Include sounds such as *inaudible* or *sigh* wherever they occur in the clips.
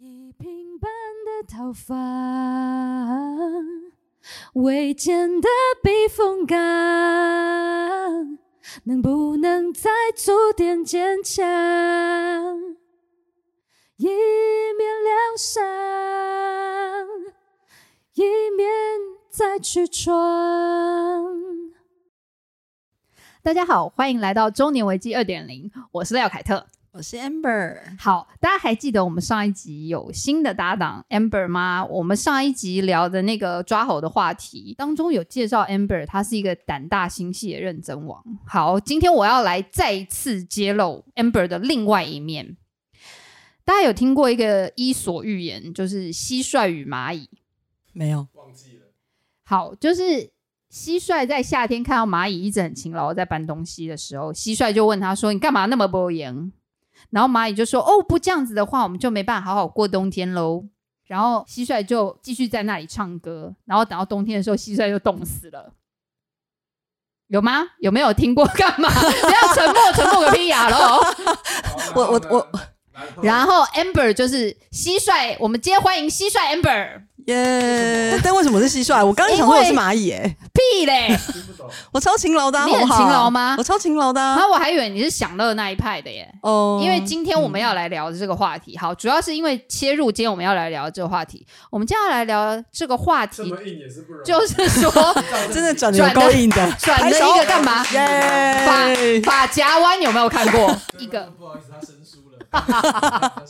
一平半的头发，未见的避风港，能不能再做点坚强？一面疗伤，一面再去闯。大家好，欢迎来到中年危机二点零，我是廖凯特。我是 Amber，好，大家还记得我们上一集有新的搭档 Amber 吗？我们上一集聊的那个抓猴的话题当中有介绍 Amber，他是一个胆大心细的认真王。好，今天我要来再次揭露 Amber 的另外一面。大家有听过一个伊索寓言，就是蟋蟀与蚂蚁？没有，忘记了。好，就是蟋蟀在夏天看到蚂蚁一直很勤劳在搬东西的时候，蟋蟀就问他说：“你干嘛那么不严？”然后蚂蚁就说：“哦，不这样子的话，我们就没办法好好过冬天喽。”然后蟋蟀就继续在那里唱歌。然后等到冬天的时候，蟋蟀就冻死了。有吗？有没有听过？干嘛？不要沉默，沉默个屁呀！喽！*laughs* 我我我。然后 Amber 就是蟋蟀，我们今天欢迎蟋蟀 Amber。耶！但为什么是蟋蟀？我刚刚想说我是蚂蚁，哎，屁嘞！我超勤劳的，你很勤劳吗？我超勤劳的，然后我还以为你是享乐那一派的耶。哦，因为今天我们要来聊的这个话题，好，主要是因为切入今天我们要来聊这个话题。我们接下来聊这个话题，就是说，*laughs* 真的转的够硬的，转了一个干嘛？发发夹弯有没有看过？*laughs* 一个。不好意思，他生疏。哈哈哈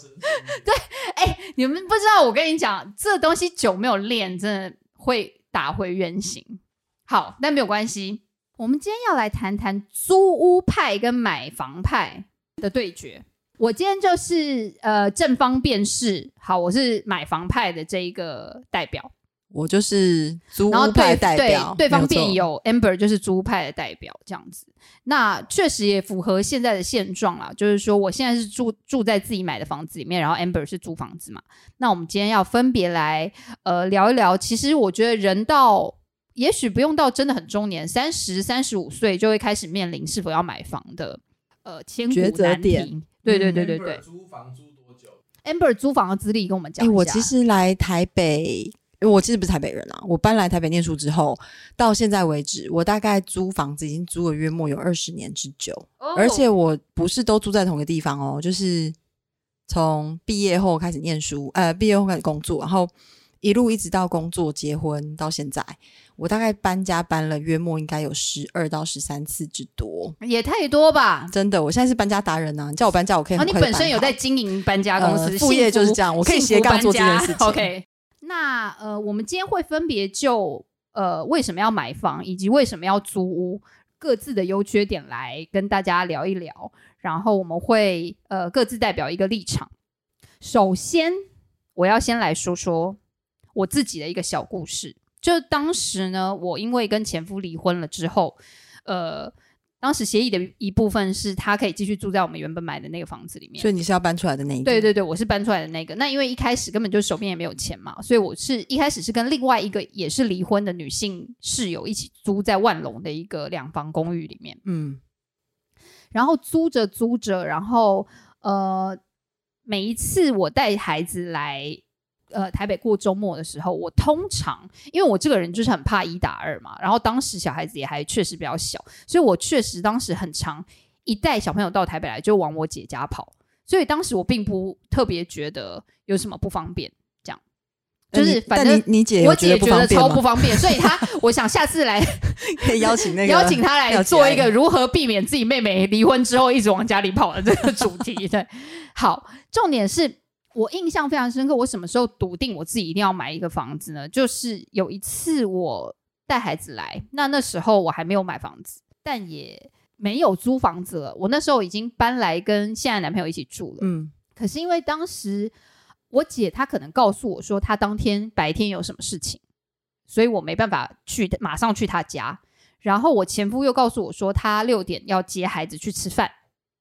对，哎，你们不知道，我跟你讲，这东西久没有练，真的会打回原形。好，但没有关系。我们今天要来谈谈租屋派跟买房派的对决。我今天就是呃正方辩士，好，我是买房派的这一个代表。我就是租屋派代表，对方辩友 Amber 就是租屋派的代表，这样子。那确实也符合现在的现状啦，就是说我现在是住住在自己买的房子里面，然后 Amber 是租房子嘛。那我们今天要分别来呃聊一聊，其实我觉得人到也许不用到真的很中年，三十三十五岁就会开始面临是否要买房的呃千古难题。对对对对对。租房租多久？Amber 租房的资历跟我们讲一下。我其实来台北。因为我其实不是台北人啊，我搬来台北念书之后，到现在为止，我大概租房子已经租了约莫有二十年之久，而且我不是都住在同一个地方哦，就是从毕业后开始念书，呃，毕业后开始工作，然后一路一直到工作、结婚到现在，我大概搬家搬了约莫应该有十二到十三次之多，也太多吧？真的，我现在是搬家达人啊！你叫我搬家，我可以。你本身有在经营搬家公司，副业就是这样，我可以斜杠做这件事情。OK。那呃，我们今天会分别就呃为什么要买房，以及为什么要租屋，各自的优缺点来跟大家聊一聊。然后我们会呃各自代表一个立场。首先，我要先来说说我自己的一个小故事。就当时呢，我因为跟前夫离婚了之后，呃。当时协议的一部分是他可以继续住在我们原本买的那个房子里面，所以你是要搬出来的那一个？对对对，我是搬出来的那个。那因为一开始根本就手边也没有钱嘛，所以我是一开始是跟另外一个也是离婚的女性室友一起租在万隆的一个两房公寓里面。嗯，然后租着租着，然后呃，每一次我带孩子来。呃，台北过周末的时候，我通常因为我这个人就是很怕一打二嘛，然后当时小孩子也还确实比较小，所以我确实当时很长一带小朋友到台北来就往我姐家跑，所以当时我并不特别觉得有什么不方便，这样就是反正你姐我姐觉得超不方便，所以她我想下次来可以邀请那个邀请她来做一个如何避免自己妹妹离婚之后一直往家里跑的这个主题。对，好，重点是。我印象非常深刻。我什么时候笃定我自己一定要买一个房子呢？就是有一次我带孩子来，那那时候我还没有买房子，但也没有租房子了。我那时候已经搬来跟现在男朋友一起住了。嗯，可是因为当时我姐她可能告诉我说她当天白天有什么事情，所以我没办法去马上去她家。然后我前夫又告诉我说他六点要接孩子去吃饭，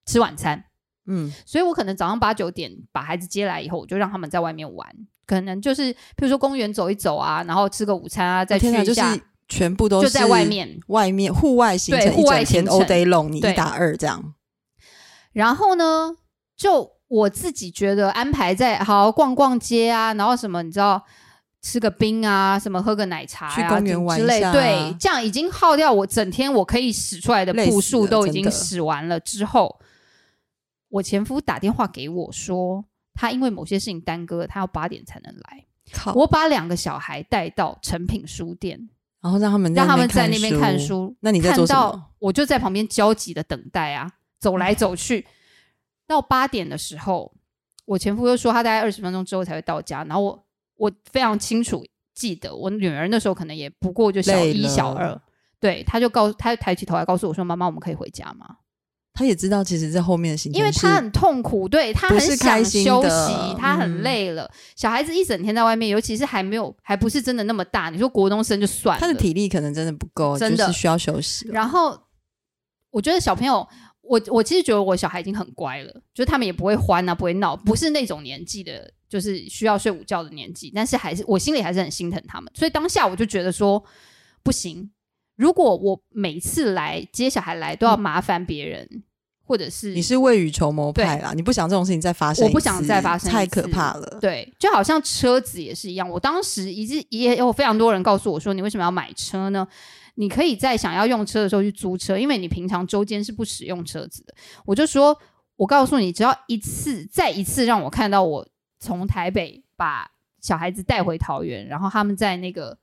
吃晚餐。嗯，所以我可能早上八九点把孩子接来以后，我就让他们在外面玩，可能就是比如说公园走一走啊，然后吃个午餐啊，再去一下，全部都就在外面，外面户外行程，户外行程。all day long，你一打二这样。然后呢，就我自己觉得安排在好好逛逛街啊，然后什么你知道吃个冰啊，什么喝个奶茶、啊、去公园玩之类，对，这样已经耗掉我整天我可以使出来的步数都已经使完了之后，我前夫打电话给我说，他因为某些事情耽搁，他要八点才能来。我把两个小孩带到诚品书店，然后让他们让他们在在那边看。书。那你在做什么看到我就在旁边焦急的等待啊，走来走去。到八点的时候，我前夫又说他大概二十分钟之后才会到家，然后我我非常清楚记得，我女儿那时候可能也不过就小一、小二，对，他就告他抬起头来告诉我说：“妈妈，我们可以回家吗他也知道，其实这后面的行程是因为他很痛苦，对他很想开心休的息，他很嗯累了。小孩子一整天在外面，尤其是还没有还不是真的那么大，你说国中生就算了，他的体力可能真的不够，真的就是需要休息。然后我觉得小朋友，我我其实觉得我小孩已经很乖了，就是他们也不会欢啊，不会闹，不是那种年纪的，就是需要睡午觉的年纪，但是还是我心里还是很心疼他们，所以当下我就觉得说不行，如果我每次来接小孩来都要麻烦别人，或者是你是未雨绸缪派啦，你不想这种事情再发生我不想再发生太可怕了。对，就好像车子也是一样。我当时一直也有非常多人告诉我说，你为什么要买车呢？你可以在想要用车的时候去租车，因为你平常周间是不使用车子的。我就说，我告诉你，只要一次再一次让我看到我从台北把小孩子带回桃园，然后他们在那个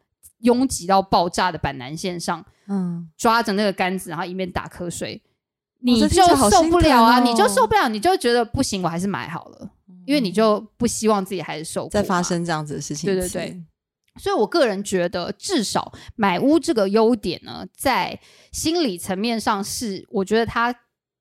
拥挤到爆炸的板南线上嗯，抓着那个杆子，然后一面打瞌睡，你就受不了啊！哦。你就受不了，你就觉得不行，我还是买好了，因为你就不希望自己还是受苦再发生这样子的事情，对对对，所以我个人觉得，至少买屋这个优点呢，在心理层面上是，我觉得它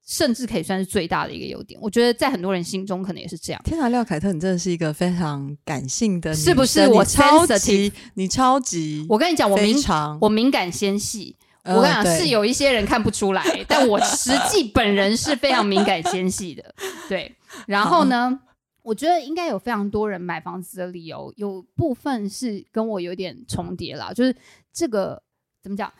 甚至可以算是最大的一个优点。我觉得在很多人心中可能也是这样。天哪，廖凯特，你真的是一个非常感性的，是不是我超级，你超级，我跟你讲，我敏我敏感纤细，呃我跟你讲对是有一些人看不出来，*laughs* 但我实际本人是非常敏感纤细的。*laughs* 对，然后呢，我觉得应该有非常多人买房子的理由，有部分是跟我有点重叠啦，就是这个怎么讲，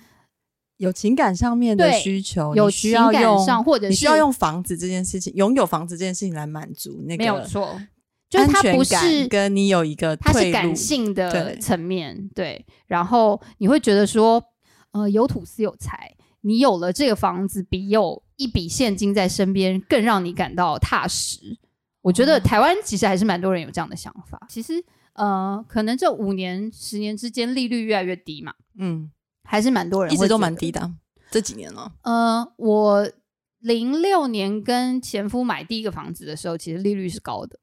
有情感上面的需求，有需情感要用上或者你需要用房子这件事情，拥有房子这件事情来满足那个没有错，就是安它不是。跟你有一个它是感性的对层面，对，然后你会觉得说，呃，有土司有财，你有了这个房子，比有一笔现金在身边更让你感到踏实。我觉哦得台湾其实还是蛮多人有这样的想法。其实，呃，可能这五年、十年之间利率越来越低嘛，嗯，还是蛮多人一直都蛮低的啊，这几年了。呃，我零六年跟前夫买第一个房子的时候，其实利率是高的，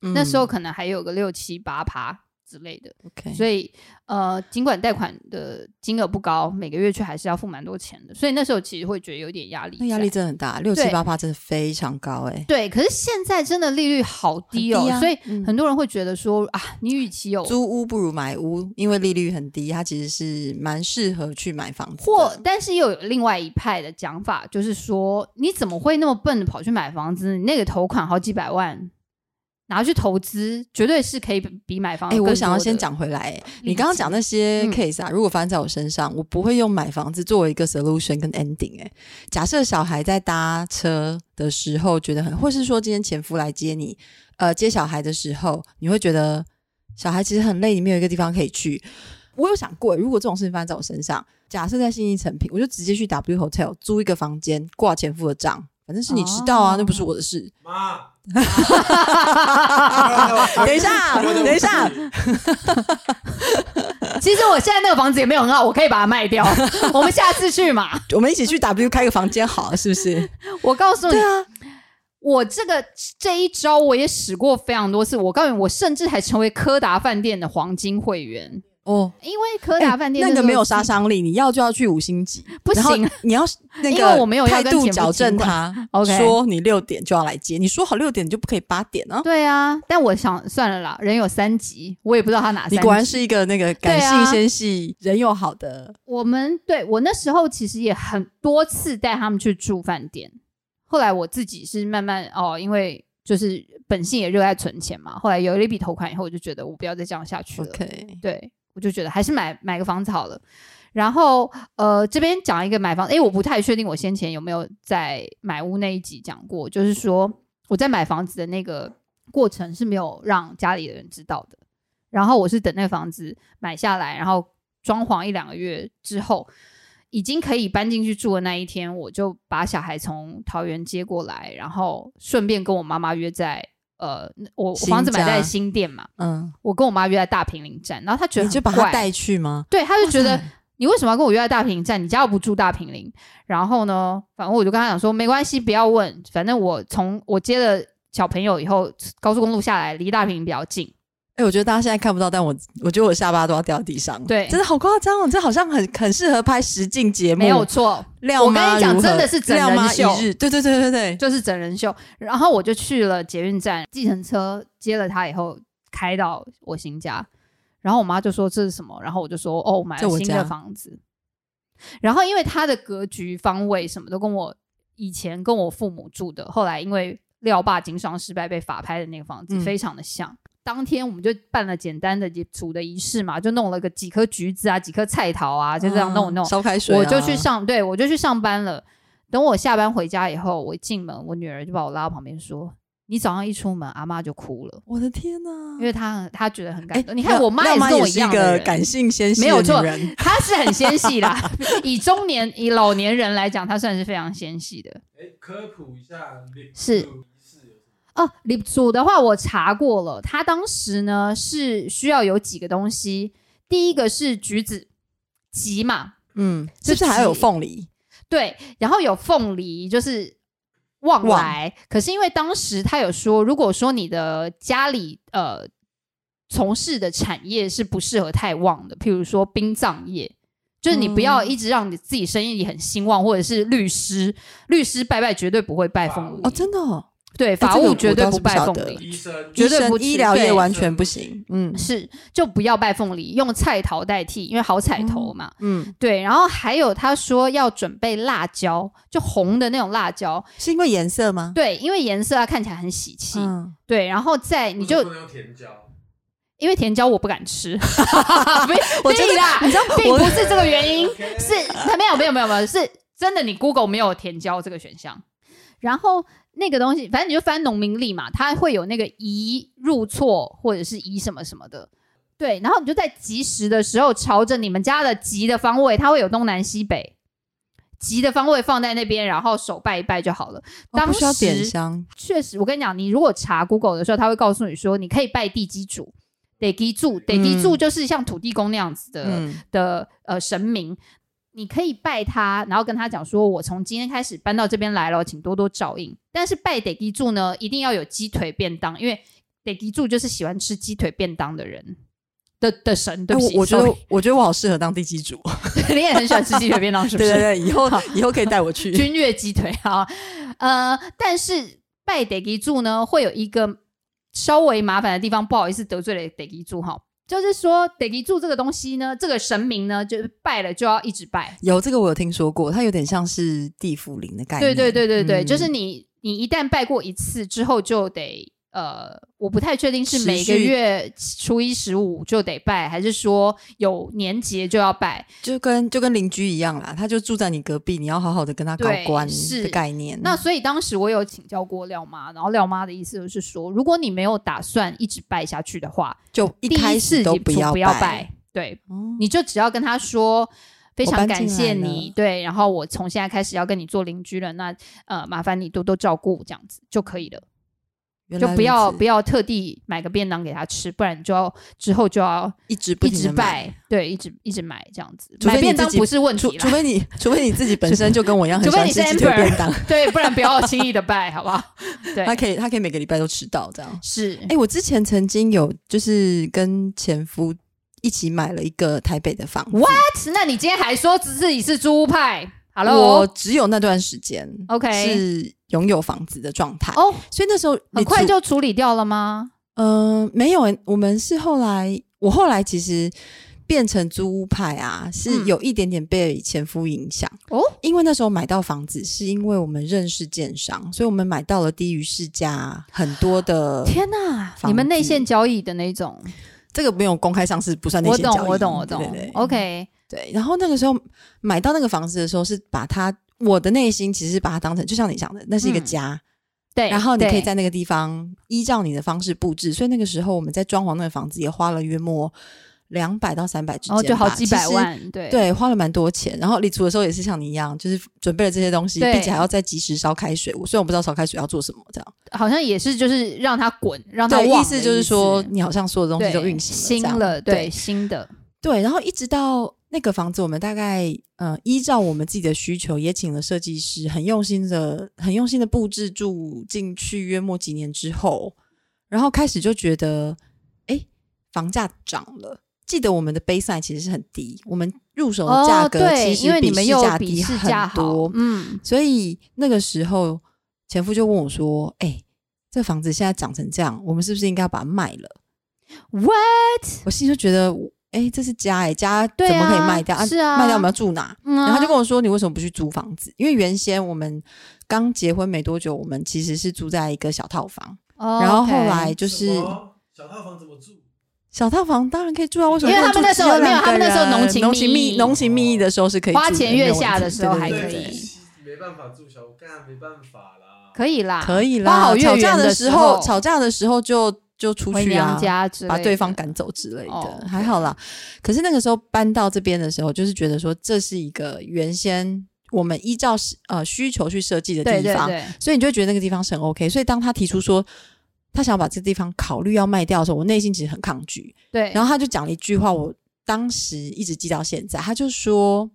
那时候嗯可能还有个六七八趴之类的。OK，所以呃，尽管贷款的金额不高，每个月却还是要付蛮多钱的，所以那时候其实会觉得有点压力。那压力真的很大，六七八八真的非常高哎、对，可是现在真的利率好低哦，很低啊所以嗯很多人会觉得说啊，你与其有租屋不如买屋，因为利率很低，它其实是蛮适合去买房子。或，但是又有另外一派的讲法，就是说你怎么会那么笨的跑去买房子？你那个头款好几百万。拿去投资，绝对是可以比比买房哎。我想要先讲回来、哎你刚刚讲那些嗯 case 啊，如果发生在我身上，我不会用买房子作为一个 solution 跟 ending、哎，假设小孩在搭车的时候觉得很，或是说今天前夫来接你，呃，接小孩的时候，你会觉得小孩其实很累，你没有一个地方可以去。我有想过，如果这种事情发生在我身上，假设在信义成品，我就直接去 W Hotel 租一个房间，挂前夫的账，反正是你迟到啊，哦那不是我的事。妈，*laughs* 等一下，等一下，其实我现在那个房子也没有很好，我可以把它卖掉。*laughs* 我们下次去嘛。我们一起去 W 开个房间好了，是不是？我告诉你，啊，我这个这一招我也使过非常多次。我告诉你，我甚至还成为柯达饭店的黄金会员，哦，因为柯达饭店那个没有杀伤力，你要就要去五星级，不行你要 *laughs* 那因个为我没有态度矫正他 *laughs* OK 说你六点就要来接，你说好六点你就不可以八点啊。对啊，但我想算了啦，人有三级，我也不知道他哪三级。你果然是一个那个感性纤细、人又好的，我们对我那时候其实也很多次带他们去住饭店，后来我自己是慢慢哦，因为就是本性也热爱存钱嘛，后来有了一笔头款以后，我就觉得我不要再这样下去了。OK，对我就觉得还是买买个房子好了。然后呃，这边讲一个买房，诶，我不太确定我先前有没有在买屋那一集讲过，就是说我在买房子的那个过程是没有让家里的人知道的。然后我是等那房子买下来，然后装潢一两个月之后，已经可以搬进去住的那一天，我就把小孩从桃园接过来，然后顺便跟我妈妈约在呃，我我房子买在新店嘛，嗯，我跟我妈约在大平林站，然后她觉得你就把他带去吗？对，她就觉得你为什么要跟我约在大平林站？你家又不住大平林。然后呢，反正我就跟她讲说，没关系，不要问，反正我从我接了小朋友以后，高速公路下来离大平林比较近。哎、我觉得大家现在看不到，但我我觉得我下巴都要掉地上。对真的好夸张哦！这好像很很适合拍实境节目，没有错，廖我跟你讲真的是整人秀对对对对对，就是整人秀。然后我就去了捷运站，计程车接了他以后，开到我新家。然后我妈就说这是什么？然后我就说哦，我买了新的房子。然后因为它的格局、方位什么都跟我以前跟我父母住的，后来因为廖爸经商失败被法拍的那个房子嗯非常的像。当天我们就办了简单的煮的仪式嘛，就弄了个几颗橘子啊，几颗菜桃啊，就这样弄一弄。烧开水啊、我就去上，对我就去上班了。等我下班回家以后，我一进门，我女儿就把我拉到旁边说：“你早上一出门，阿妈就哭了，我的天哪！因为她她觉得很感哎动。你看我妈也是跟我一也是一个样的，感性纤细没有错的女人，*laughs* 她是很纤细啦。*laughs* 以中年以老年人来讲，她算是非常纤细的。哎，科普一下，是？哦，礼组的话我查过了，他当时呢是需要有几个东西，第一个是橘子，橘嘛，嗯，是是不是还有凤梨？对，然后有凤梨，就是旺旺来。可是因为当时他有说，如果说你的家里呃从事的产业是不适合太旺的，譬如说殡葬业。就是你不要嗯一直让你自己生意很兴旺，或者是律师，律师拜拜绝对不会拜凤梨哦，真的哦，对，法务绝对不拜凤梨，医生绝对不医疗对业完全不行。嗯是就不要拜凤梨，用菜桃代替，因为好彩头嘛。嗯，对，然后还有他说要准备辣椒，就红的那种辣椒，是因为颜色吗？对，因为颜色它看起来很喜气。嗯，对，然后再你就甜椒，因为甜椒我不敢吃，*laughs* 我觉得屁啦，你知道我并不是这个原因，*laughs* 是没有没有没有没有，是真的你 Google 没有甜椒这个选项。然后那个东西，反正你就翻农民历嘛，它会有那个宜入错或者是宜什么什么的。对，然后你就在吉时的时候，朝着你们家的吉的方位，它会有东南西北，吉的方位放在那边，然后手拜一拜就好了。当哦不需要点时香。确实，我跟你讲，你如果查 Google 的时候，他会告诉你说，你可以拜地基主、地基主、地基主就是像土地公那样子的、嗯，的呃神明，你可以拜他，然后跟他讲说，我从今天开始搬到这边来了，请多多照应。但是拜得基柱呢，一定要有鸡腿便当，因为得基柱就是喜欢吃鸡腿便当的人。的的神，对哎不起，我我觉得我觉得我好适合当地基主。*laughs* 你也很喜欢吃鸡腿便当，是不是？对对对，以后以后可以带我去。*laughs* 君越鸡腿啊，呃，但是拜得基柱呢，会有一个稍微麻烦的地方，不好意思得罪了得基柱哈，就是说得基柱这个东西呢，这个神明呢，就是拜了就要一直拜，有这个我有听说过，它有点像是地府灵的概对念。对对对对，嗯就是你你一旦拜过一次之后，就得呃，我不太确定是每个月初一十五就得拜，还是说有年节就要拜。就跟就跟邻居一样啦，他就住在你隔壁，你要好好的跟他搞对关是的概念。那所以当时我有请教过廖妈，然后廖妈的意思就是说，如果你没有打算一直拜下去的话，就一开始都不要拜，对，哦你就只要跟他说。非常感谢你，对，然后我从现在开始要跟你做邻居了，那呃，麻烦你多多照顾，这样子就可以了，就不要不要特地买个便当给他吃，不然你就要之后就要一直一直买，拜，对，一直一直买这样子，买便当不是问除题啦，除非你 *laughs* 除非你自己本身就跟我一样很喜欢吃鸡腿 Amber 便当，对，不然不要轻易的拜，好不好？对他，可以他可以每个礼拜都吃到这样。是，哎、我之前曾经有就是跟前夫一起买了一个台北的房子 What？那你今天还说自己是租屋派我？Hello，只有那段时间 OK 是拥有房子的状态，哦，所以那时候很快就处理掉了吗？嗯、没有、我们是后来我后来其实变成租屋派啊，是嗯有一点点被前夫影响。哦，因为那时候买到房子，是因为我们认识建商，所以我们买到了低于市价很多的。天哪，房你们内线交易的那种，这个没有公开上市，不算内我线交易。我懂，我懂，我懂。OK，对，然后那个时候买到那个房子的时候，是把它我的内心其实是把它当成，就像你讲的，那是一个嗯家。对，然后你可以在那个地方依照你的方式布置。所以那个时候我们在装潢那个房子也花了约莫两百到三百之间吧，然后哦就好几百万，对对，花了蛮多钱。然后礼厨的时候也是像你一样，就是准备了这些东西，并且还要再及时烧开水。我虽然我不知道烧开水要做什么，这样。好像也是就是让它滚，让它意思就是说你好像所有东西都运行新了，对对新的，对。然后一直到那个房子，我们大概呃依照我们自己的需求，也请了设计师，很用心的、很用心的布置住进去。约莫几年之后，然后开始就觉得，哎，房价涨了。记得我们的 baseline 其实是很低，我们入手的价哦，格，其实比市价低很多，，嗯，所以那个时候前夫就问我说：“哎、这房子现在涨成这样，我们是不是应该要把它卖了 What？？” 我心里就觉得，哎、这是家哎、家怎么可以啊卖掉？是啊卖掉我们要住哪？嗯啊然后他就跟我说：“你为什么不去租房子？因为原先我们刚结婚没多久，我们其实是住在一个小套房，哦然后后来就是小套房怎么住？小套房当然可以住啊，为什么因为他们那时候没有他们那时候浓情浓情蜜意浓情蜜意的时候是可以花住的前月下的时候还对对对可以没办法住小，干没办法啦。可以啦，可以花好啦，吵架月圆的时候吵架的时候就就出回去啊，把对方赶走之类的，哦还好啦。可是那个时候搬到这边的时候，就是觉得说这是一个原先我们依照呃需求去设计的地方，对对对，所以你就会觉得那个地方是很 OK。所以当他提出说他想要把这个地方考虑要卖掉的时候，我内心其实很抗拒。对，然后他就讲了一句话，我当时一直记到现在，他就说。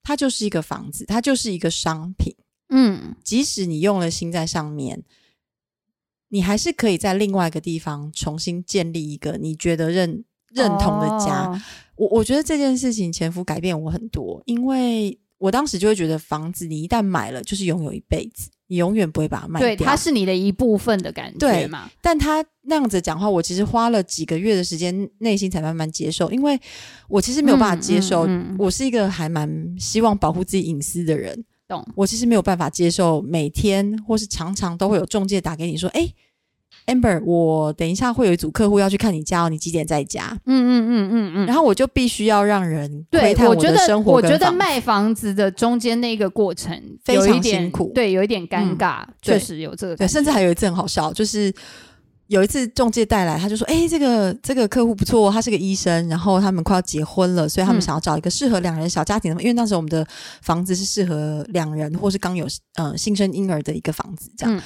它就是一个房子，它就是一个商品。嗯，即使你用了心在上面，你还是可以在另外一个地方重新建立一个你觉得认认同的家。哦我我觉得这件事情前夫改变我很多，因为我当时就会觉得房子你一旦买了就是拥有一辈子，你永远不会把它卖掉。对，它是你的一部分的感觉对嘛，但他那样子讲话，我其实花了几个月的时间，内心才慢慢接受，因为我其实没有办法接受。嗯嗯嗯我是一个还蛮希望保护自己隐私的人，懂？我其实没有办法接受每天或是常常都会有中介打给你说：“哎、a m b e r 我等一下会有一组客户要去看你家哦，你几点在家？”嗯嗯嗯嗯嗯。然后我就必须要让人对窥，探我觉得的生活我觉得卖房子的中间那个过程非常辛苦对，有一点尴嗯尬，对确实有这个对，甚至还有一次很好笑，就是有一次中介带来，他就说：“哎、这个这个客户不错，他是个医生，然后他们快要结婚了，所以他们嗯。想要找一个适合两人小家庭的，因为那时候我们的房子是适合两人或是刚有呃新生婴儿的一个房子，这样。嗯。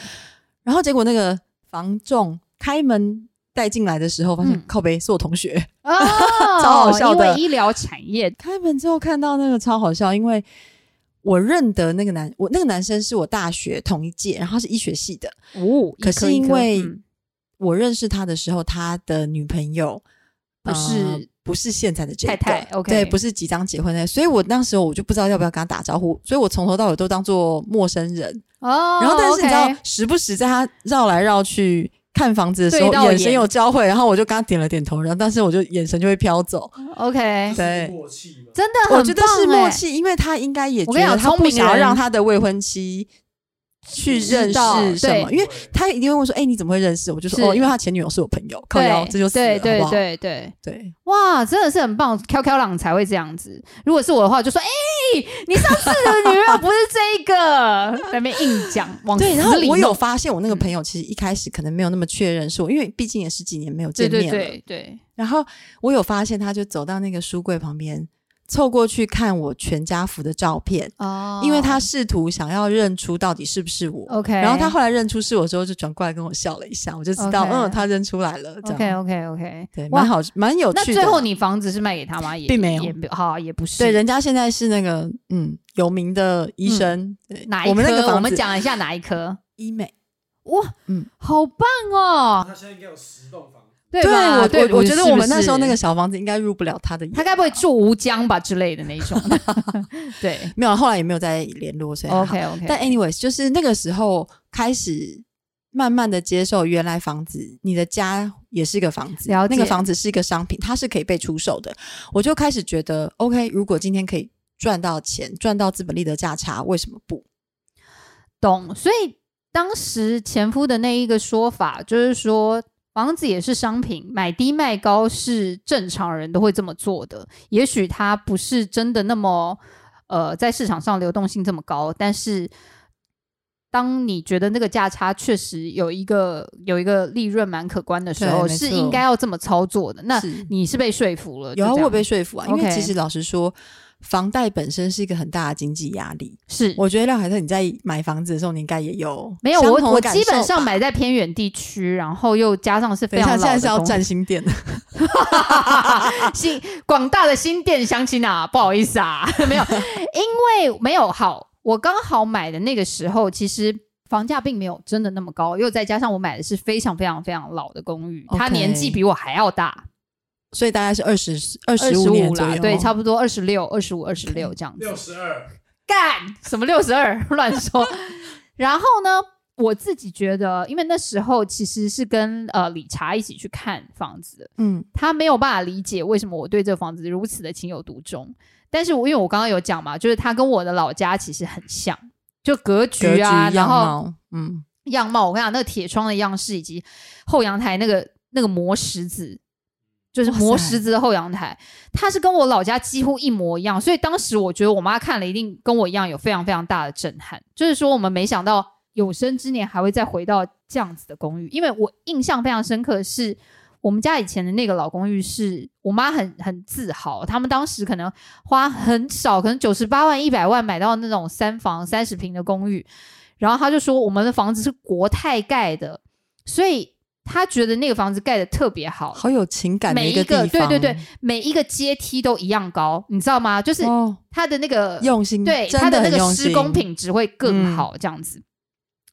然后结果那个房仲开门带进来的时候，发现、嗯。靠背是我同学，哦，*laughs* 超好笑的。因为医疗产业开门之后看到那个超好笑，因为。我认得那个男，我那个男生是我大学同一届，然后他是医学系的，哦，可是因为嗯我认识他的时候，他的女朋友不是呃不是现在的这个太太，OK 对，不是即将结婚的，所以我当时我就不知道要不要跟他打招呼，所以我从头到尾都当做陌生人。哦，然后，但是你知道时不时在他绕来绕去看房子的时候，眼神有交汇，然后我就跟他点了点头，然后但是我就眼神就会飘走。OK，对默契嘛。真的很我觉得是默契，因为他应该也觉我跟你讲得他不聪明人想要让他的未婚妻去认识什么，因为他一定会问说：“哎、你怎么会认识？”我就说：“哦，因为他前女友是我朋友。”靠腰，这就是了对对对对，对哇，真的是很棒，，Q Q 朗才会这样子。如果是我的话，就说，哎、你上次的女友不是这个，*laughs* 在那边硬讲，往对。然后我有发现，我那个朋友其实一开始可能没有那么确认是我，因为毕竟也十几年没有对对见面了。对对，然后我有发现，他就走到那个书柜旁边，凑过去看我全家福的照片，哦因为他试图想要认出到底是不是我。OK，然后他后来认出是我之后，就转过来跟我笑了一下，我就知道嗯，他认出来了。这 OK 样 OK OK，对，哇蛮好，蛮有趣的。那最后你房子是卖给他吗？也并没有好，也不是。对人家现在是那个嗯有名的医生，对哪一科？我们那个房子我们讲一下哪一科？医美。哇，嗯好棒哦！他现在应该有十栋房子，对吧？我对，我我觉得我们那时候那个小房子应该入不了他的眼。他该不会住吴江吧之类的那一种？*laughs* 对 *laughs* 没有，后来也没有再联络，，OK OK。但 anyways，就是那个时候开始慢慢的接受，原来房子你的家也是一个房子，那个房子是一个商品，它是可以被出售的。我就开始觉得，OK，如果今天可以赚到钱，赚到资本利得价差，为什么不？懂，所以当时前夫的那一个说法就是说，房子也是商品，买低卖高是正常人都会这么做的。也许它不是真的那么呃，在市场上流动性这么高，但是当你觉得那个价差确实有一个有一个利润蛮可观的时候，是应该要这么操作的。那你是被说服了？有啊，我被说服啊，因为其实老实说，房贷本身是一个很大的经济压力。是我觉得廖凯特你在买房子的时候，你应该也有没有我我基本上买在偏远地区，然后又加上是非常老现在是要占新店的，*laughs* 新广大的新店乡亲啊，不好意思啊，*laughs* 没有，因为没有好，我刚好买的那个时候，其实房价并没有真的那么高，又再加上我买的是非常非常非常老的公寓，它年纪比我还要大，所以大概是二十二二十五五啦，年左右，对，差不多二十六、二十五、二十六这样子。六十二，干什么六十二 *laughs* 乱说。然后呢，我自己觉得，因为那时候其实是跟呃理查一起去看房子的，嗯，他没有办法理解为什么我对这个房子如此的情有独钟。但是我因为我刚刚有讲嘛，就是他跟我的老家其实很像，就格局格局啊，然后，嗯，样貌，我跟你讲，那个铁窗的样式以及后阳台那个那个磨石子，就是磨石子的后阳台，它是跟我老家几乎一模一样，所以当时我觉得我妈看了一定跟我一样有非常非常大的震撼，就是说我们没想到有生之年还会再回到这样子的公寓，因为我印象非常深刻的是。我们家以前的那个老公寓是我妈很很自豪，他们当时可能花很少，可能九十八万、一百万买到那种三房三十平的公寓，然后他就说我们的房子是国泰盖的，所以他觉得那个房子盖的特别好，好有情感的每一个，对对对，每一个阶梯都一样高，你知道吗？就是他，的那个、用心，对真它的那个施工品质会更好，这样子。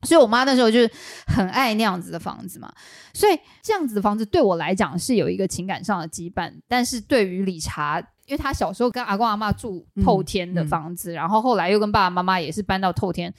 所以我妈那时候就是很爱那样子的房子嘛，所以这样子的房子对我来讲是有一个情感上的羁绊，但是对于理查，因为他小时候跟阿公阿妈住透天的房子，然后后来又跟爸爸妈妈也是搬到透天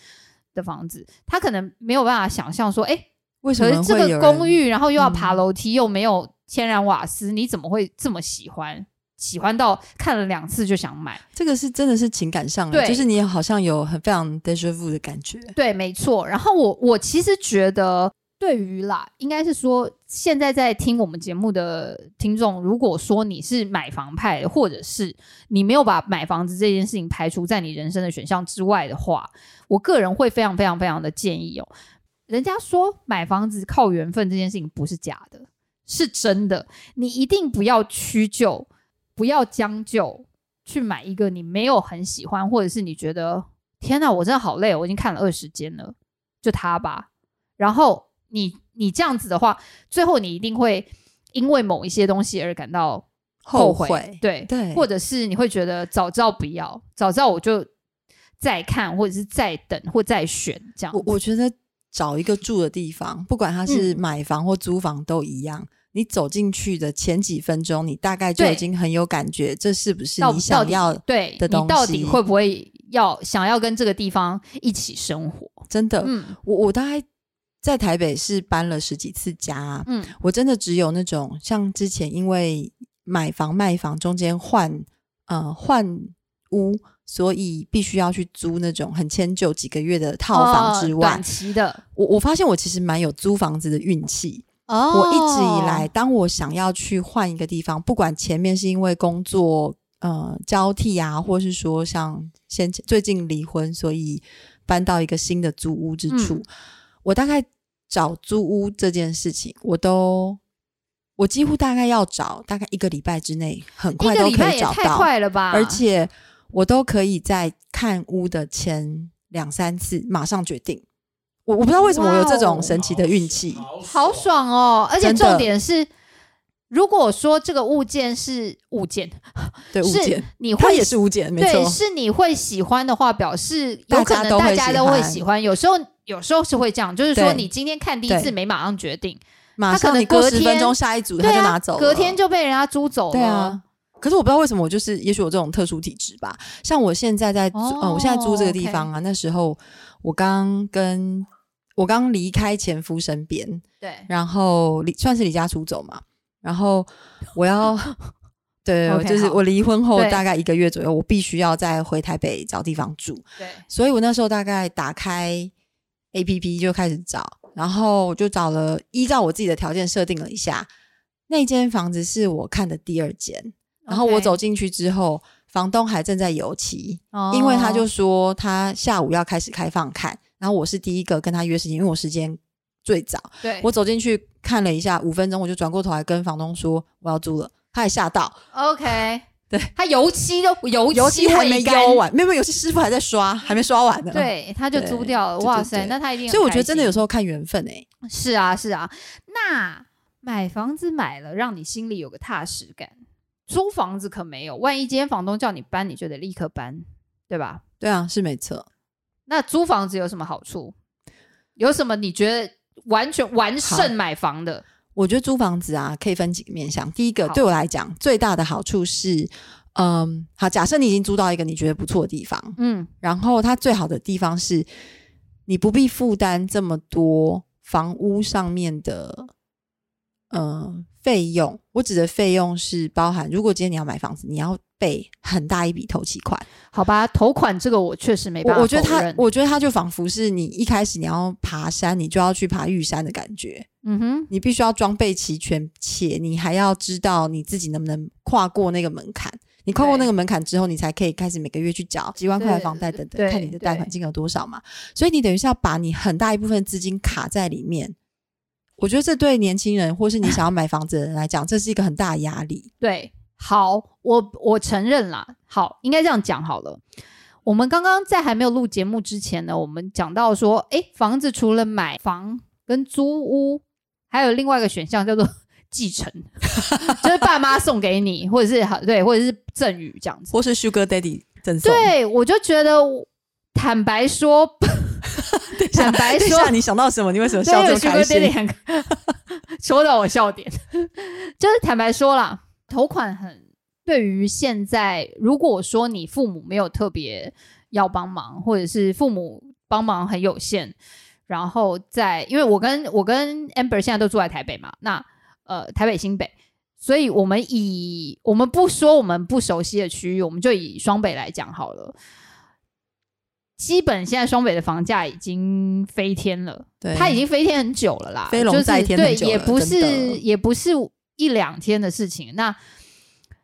的房子，他可能没有办法想象说，哎，为什可是这个公寓，然后又要嗯爬楼梯，又没有天然瓦斯，你怎么会这么喜欢？喜欢到看了两次就想买？这个是真的是情感上的，就是你好像有很非常 deja vu 的感觉，对，没错。然后我我其实觉得，对于啦，应该是说现在在听我们节目的听众，如果说你是买房派，或者是你没有把买房子这件事情排除在你人生的选项之外的话，我个人会非常非常非常的建议哦。人家说买房子靠缘分这件事情不是假的，是真的。你一定不要屈就，不要将就，去买一个你没有很喜欢，或者是你觉得天哪，我真的好累哦，我已经看了二十间了，就它吧。然后你你这样子的话，最后你一定会因为某一些东西而感到后悔，悔对对或者是你会觉得早知道不要，早知道我就再看，或者是再等或再选这样。我我觉得找一个住的地方，不管它是嗯买房或租房都一样。你走进去的前几分钟，你大概就已经很有感觉，这是不是你想要对的东你到底西会不会要想要跟这个地方一起生活？真的？嗯我我大概在台北是搬了十几次家，嗯我真的只有那种像之前因为买房卖房中间换呃换屋，所以必须要去租那种很迁就几个月的套房之外，哦短期的我我发现我其实蛮有租房子的运气。哦我一直以来，当我想要去换一个地方，不管前面是因为工作呃交替啊，或是说像先前最近离婚，所以搬到一个新的租屋之处，嗯我大概找租屋这件事情，我都我几乎大概要找大概一个礼拜之内，很快都可以找到，快了吧？而且我都可以在看屋的前两三次马上决定。我我不知道为什么我有这种神奇的运气。好爽哦！而且重点是，如果说这个物件是物件，*laughs* 是对物件，你会它也是物件，没对，错。是你会喜欢的话，表示可能家都大家都会喜欢。有时候有时候是会这样，就是说你今天看第一次对没马上决定，马他可能上你过隔天十分钟，下一组他对啊就拿走了，隔天就被人家租走了。对啊。可是我不知道为什么，我就是也许我这种特殊体质吧。像我现在在租，哦呃，我现在租这个地方啊，那时候我刚跟我刚离开前夫身边，对。然后离算是离家出走嘛，然后我要 *laughs* 对就是我离婚后大概一个月左右，我必须要再回台北找地方住，对，所以我那时候大概打开 A P P 就开始找，然后我就找了，依照我自己的条件设定了一下，那间房子是我看的第二间，然后我走进去之后，房东还正在油漆，哦因为他就说他下午要开始开放看，然后我是第一个跟他约时间，因为我时间最早。对，我走进去看了一下，五分钟我就转过头来跟房东说我要租了，他也吓到，OK，*laughs* 对，他油漆都油油漆还没未干油完，没有没有，油漆师傅还在刷，还没刷完呢。，对，他就租掉了。哇塞，那他一定所以我觉得真的有时候看缘分诶、心是啊是啊。那买房子买了，让你心里有个踏实感。租房子可没有，万一今天房东叫你搬，你就得立刻搬，对吧？对啊，是没错。那租房子有什么好处？有什么你觉得完全完胜买房的？我觉得租房子啊，可以分几个面向。第一个，对我来讲，最大的好处是，嗯，好，假设你已经租到一个你觉得不错的地方，嗯，然后它最好的地方是，你不必负担这么多房屋上面的，呃，费用。我指的费用是包含，如果今天你要买房子，你要备很大一笔头期款。好吧，头款这个我确实没办法我我觉得它，我觉得它就仿佛是你一开始你要爬山，你就要去爬玉山的感觉。嗯哼，你必须要装备齐全，且你还要知道你自己能不能跨过那个门槛。你跨过那个门槛之后，你才可以开始每个月去缴几万块的房贷等等，看你的贷款金额多少嘛。所以你等于是要把你很大一部分资金卡在里面。我觉得这对年轻人或是你想要买房子的人来讲，这是一个很大的压力。对，好，我我承认啦。好，应该这样讲好了。我们刚刚在还没有录节目之前呢，我们讲到说，哎，房子除了买房跟租屋，还有另外一个选项叫做 *laughs* 继承，*laughs* 就是爸妈送给你，或者是对，或者是赠与这样子。或是 Sugar Daddy 赠送。对，我就觉得，坦白说，*laughs* 坦白说，你想到什么？你为什么，笑这有么开心？*laughs* 说到我笑点，*laughs* 就是坦白说啦，头款很对于现在，如果说你父母没有特别要帮忙，或者是父母帮忙很有限，然后在因为我跟我跟 Amber 现在都住在台北嘛，那呃台北新北。所以，我们以我们不说我们不熟悉的区域，我们就以双北来讲好了。基本现在双北的房价已经飞天了，对，它已经飞天很久了啦，就是飞龙在天很对，久了也不是也不是一两天的事情。那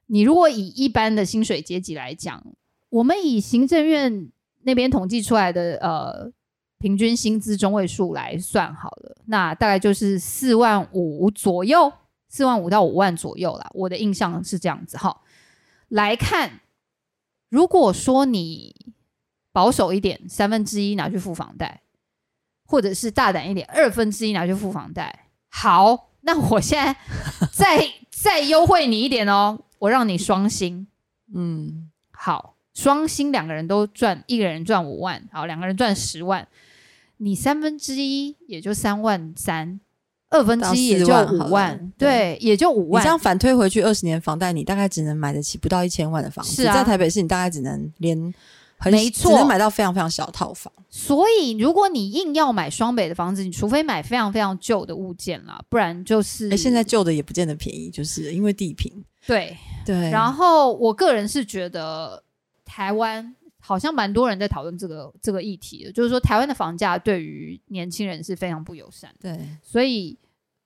你如果以一般的薪水阶级来讲，我们以行政院那边统计出来的呃平均薪资中位数来算好了，那大概就是四万五左右，四万五到五万左右啦。我的印象是这样子哈。来看，如果说你保守一点，三分之一拿去付房贷，或者是大胆一点，二分之一拿去付房贷。好，那我现在 *laughs* 再再优惠你一点哦，我让你双薪。嗯，好，双薪两个人都赚，一个人赚五万，好，两个人赚十万，你三分之一也就三万三，二分之一也就到4万好了五万，对对，也就五万你这。样反推回去二十年房贷，你大概只能买得起不到一千万的房子。是啊在台北市，你大概只能连很没错只能买到非常非常小套房。所以，如果你硬要买双北的房子，你除非买非常非常旧的物件啦，不然就是哎、现在旧的也不见得便宜，就是因为地平。对。对，然后，我个人是觉得台湾好像蛮多人在讨论这个这个议题的，就是说台湾的房价对于年轻人是非常不友善的。对，所以，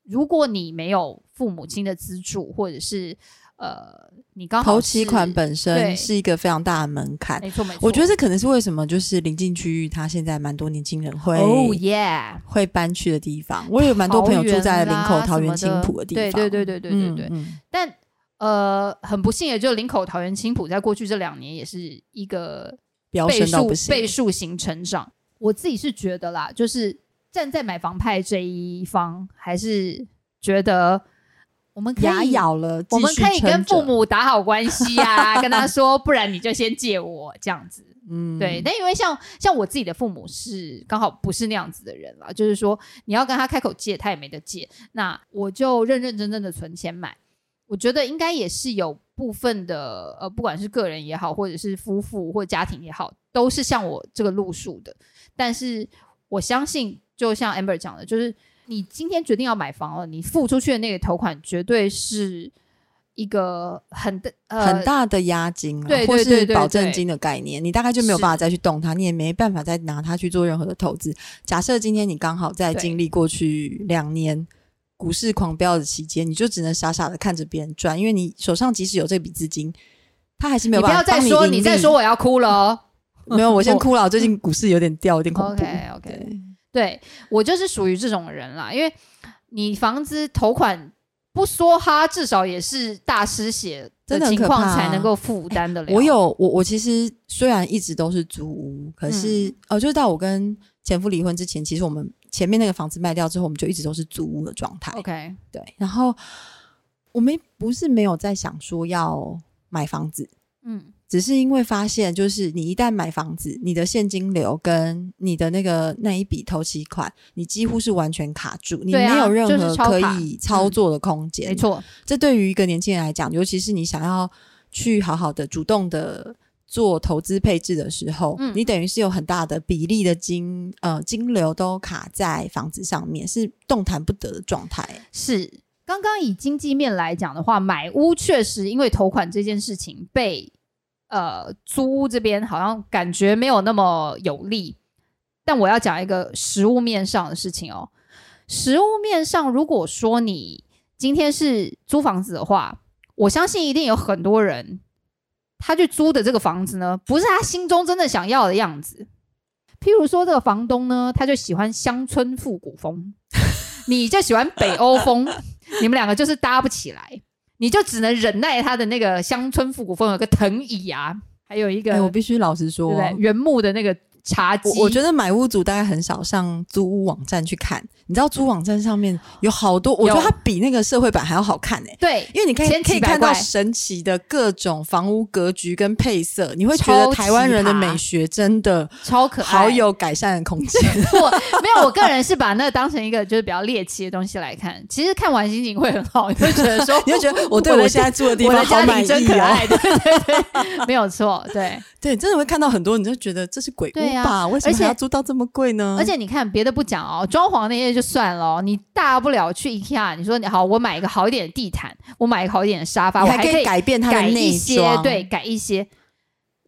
如果你没有父母亲的资助，或者是呃，你刚好头期款本身是一个非常大的门槛。没错没错，我觉得这可能是为什么，就是临近区域，它现在蛮多年轻人会、哦耶，会搬去的地方。我有蛮多朋友住在林口、桃桃园、青浦的地方。对对对对对对对。嗯嗯但呃，很不幸的，就林口、桃园、青浦，在过去这两年也是一个飙倍数升到不行。倍数型成长。我自己是觉得啦，就是站在买房派这一方，还是觉得我们可以牙咬了，我们可以跟父，母打好关系啊，*laughs* 跟他说，不然你就先借我这样子。嗯对，但因为像像我自己的父母是刚好不是那样子的人啦，就是说你要跟他开口借，他也没得借，那我就认认真真的存钱买。我觉得应该也是有部分的呃，不管是个人也好，或者是夫妇或家庭也好，都是像我这个路数的。但是我相信，就像 Amber 讲的，就是你今天决定要买房了，你付出去的那个头款绝对是一个很的、呃、很大的押金啊，对对或是保证金的概念，你大概就没有是办法再去动它，你也没办法再拿它去做任何的投资。假设今天你刚好在对经历过去两年股市狂飙的期间，你就只能傻傻的看着别人赚，因为你手上即使有这笔资金，他还是没有办法帮再说，你再说我要哭了哦。*laughs* 没有，我先哭了。最近股市有点掉，有点恐怖。OK OK，对对我就是属于这种人啦，因为你房子头款不说哈，至少也是大失血的情况才能够负担的了。我有我我其实虽然一直都是租屋，可是、嗯呃，就是到我跟前夫离婚之前，其实我们前面那个房子卖掉之后，我们就一直都是租屋的状态。OK，对，然后我们不是没有在想说要买房子，嗯，只是因为发现，就是你一旦买房子，你的现金流跟你的那个那一笔头期款，你几乎是完全卡住，你没有任何可以操作的空间。没错，这对于一个年轻人来讲，尤其是你想要去好好的主动的做投资配置的时候，嗯你等于是有很大的比例的金呃金流都卡在房子上面，是动弹不得的状态。是。刚刚以经济面来讲的话，买屋确实因为投款这件事情被呃租屋这边好像感觉没有那么有利。但我要讲一个实物面上的事情哦。实物面上，如果说你今天是租房子的话，我相信一定有很多人，他去租的这个房子呢，不是他心中真的想要的样子。譬如说，这个房东呢，他就喜欢乡村复古风，*laughs* 你就喜欢北欧风，*laughs* 你们两个就是搭不起来，你就只能忍耐他的那个乡村复古风，有个藤椅啊，还有一个、哎、我必须老实对说不，对？原木的那个茶几，我我觉得买屋主大概很少上租屋网站去看，你知道租网站上面有好多，我觉得它比那个社会版还要好看哎、对，因为你可以可以看到神奇的各种房屋格局跟配色，你会觉得台湾人的美学真的超可爱，好有改善的空间。我没有，我个人是把那个当成一个就是比较猎奇的东西来看。其实看完心情会很好，你会觉得说，*laughs* 你会觉得 *laughs* 我对我现在住的地方好满意庭真可哦。爱，对对对，*laughs* 没有错，对。对，真的会看到很多，你就觉得这是鬼屋吧？为什么还要租到这么贵呢？而且你看，别的不讲哦，装潢那些就算了哦，你大不了去 IKEA，你说你好，我买一个好一点的地毯，我买一个好一点的沙发，我还可以改变它的改内一些，装，对，改一些。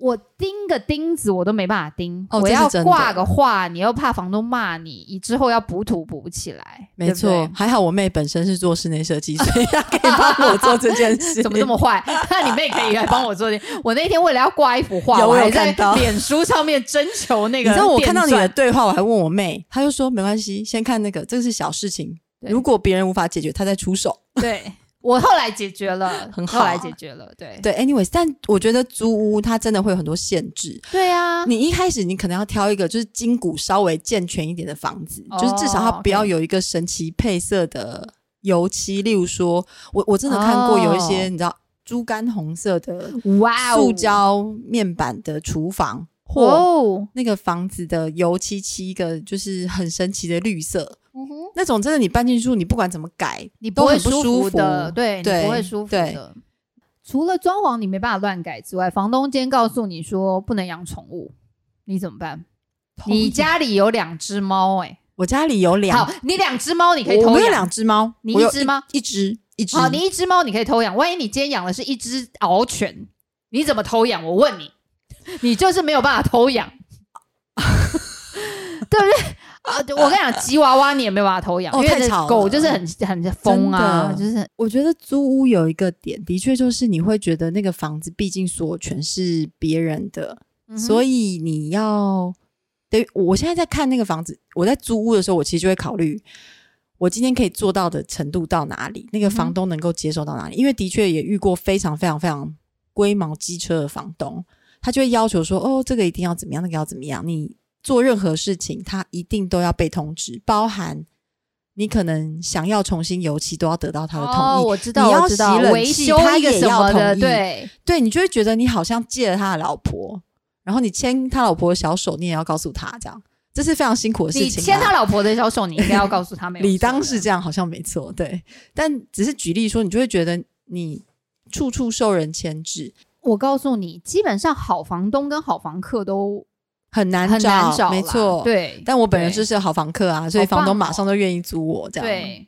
我钉个钉子我都没办法钉，哦我要挂个画，你又怕房东骂你，你之后要补土补不起来，没对对错。还好我妹本身是做室内设计，所以她可以帮我做这件事。*laughs* 怎么这么坏？那你妹可以来帮我做点。我那天为了要挂一幅画，有我还在脸书上面征求那个。你知道我看到你的，对话，我还问我妹，她就说没关系，先看那个，这个是小事情。对如果别人无法解决，她再出手。对 *laughs* 我后来解决了，*laughs* 很好后来解决了。对对，anyways，但我觉得租屋它真的会有很多限制。对啊，你一开始你可能要挑一个就是筋骨稍微健全一点的房子，哦就是至少它不要有一个神奇配色的油漆。例如说，我我真的看过有一些、哦你知道猪肝红色的哇哦，塑胶面板的厨房，或哦，那个房子的油漆漆一个就是很神奇的绿色，嗯哼，那种真的你搬进去住，你不管怎么改，你不会都很不舒舒服的，对你不会舒服的。除了装潢你没办法乱改之外，房东今天告诉你说不能养宠物，你怎么办？你家里有两只猫，哎，我家里有两好，，你两只猫你可以偷养我有两只猫，你一只吗？一只一只。好，你一只猫你可以偷养，万一你今天养的是一只獒犬，你怎么偷养？我问你，你就是没有办法偷养，对不对？*laughs* 啊，我跟你讲，*laughs* 吉娃娃你也没有办法偷养，因为狗就是很很疯啊，就是我觉得租屋有一个点，的确就是你会觉得那个房子毕竟所有权是别人的，所以以你要对。我现在在看那个房子，我在租屋的时候，我其实就会考虑，我今天可以做到的程度到哪里，那个房东能够接受到哪里。因为的确也遇过非常非常非常龟毛机车的房东，他就会要求说，哦，这个一定要怎么样，那个要怎么样，你做任何事情，他一定都要被通知，包含。你可能想要重新油漆，都要得到他的同意。哦，我知道，你要知道洗冷维修气他也要同意对，对你就会觉得你好像借了他的老婆，然后你牵他老婆的小手，你也要告诉他，这样这是非常辛苦的事情啊。牵他老婆的小手，你应该要告诉他没有，理当是这样，好像没错，对。但只是举例说，你就会觉得你处处受人牵制，我告诉你，基本上好房东跟好房客都很难很难找，没错。，对。但我本人就是好房客啊，所以房东马哦上都愿意租我这样。，对，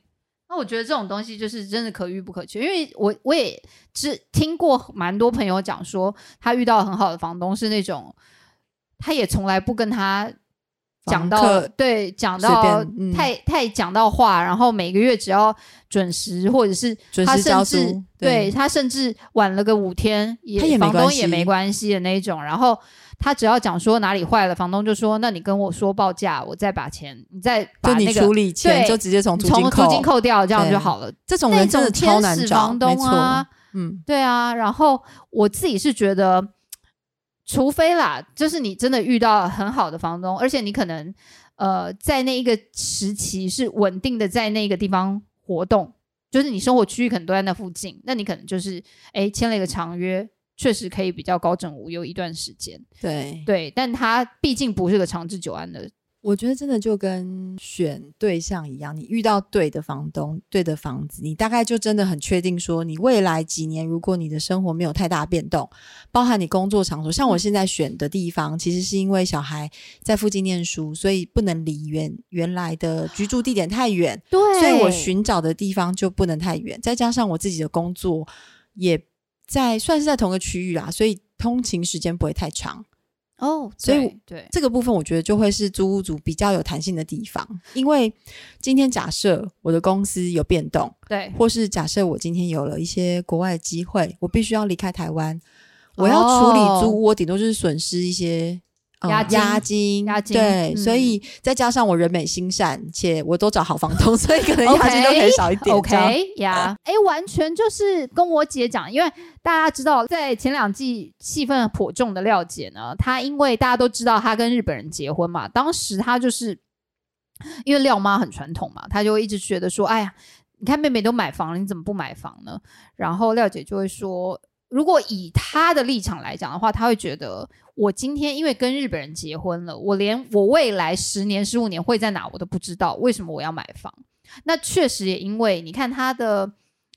那我觉得这种东西就是真的可遇不可求，因为我我也只听过蛮多朋友讲说，他遇到很好的房东是那种，他也从来不跟他讲到对讲到嗯太太讲到话，然后每个月只要准时，或者是他准时交甚至租对他甚至晚了个五天，也也房东也没关系的那一种。然后他只要讲说哪里坏了，房东就说：“那你跟我说报价，我再把钱，你再把就你那个处理钱对就直接从租从金扣，租金扣掉，这样就好了。”这种那人真的超难找，东啊，嗯，对啊，然后我自己是觉得，除非啦，就是你真的遇到很好的房东，而且你可能呃在那一个时期是稳定的在那个地方活动，就是你生活区域可能都在那附近，那你可能就是哎签了一个长约，确实可以比较高枕无忧一段时间。对，对，但它毕竟不是个长治久安的。我觉得真的就跟选对象一样，你遇到对的房东、对的房子，你大概就真的很确定说，你未来几年如果你的生活没有太大变动，包含你工作场所，像我现在选的地方，其实是因为小孩在附近念书，所以不能离原原来的居住地点太远，对所以我寻找的地方就不能太远，再加上我自己的工作也在算是在同个区域啦，所以通勤时间不会太长。哦，所以对对这个部分我觉得就会是租屋族比较有弹性的地方，因为今天假设我的公司有变动，对或是假设我今天有了一些国外的机会，我必须要离开台湾，我要处理租屋，我顶多就是损失一些。押金押金，押金对，嗯所以再加上我人美心善，且我都找好房东，*laughs* 所以可能押金都可以少一点。OK 呀，*laughs* 哎，完全就是跟我姐讲，因为大家知道，在前两季戏份颇重的廖姐呢，她因为大家都知道她跟日本人结婚嘛，当时她就是因为廖妈很传统嘛，她就一直觉得说，哎呀，你看妹妹都买房了，你怎么不买房呢？然后廖姐就会说。如果以他的立场来讲的话，他会觉得我今天因为跟日本人结婚了，我连我未来十年、十五年会在哪我都不知道，为什么我要买房？那确实也因为你看他的，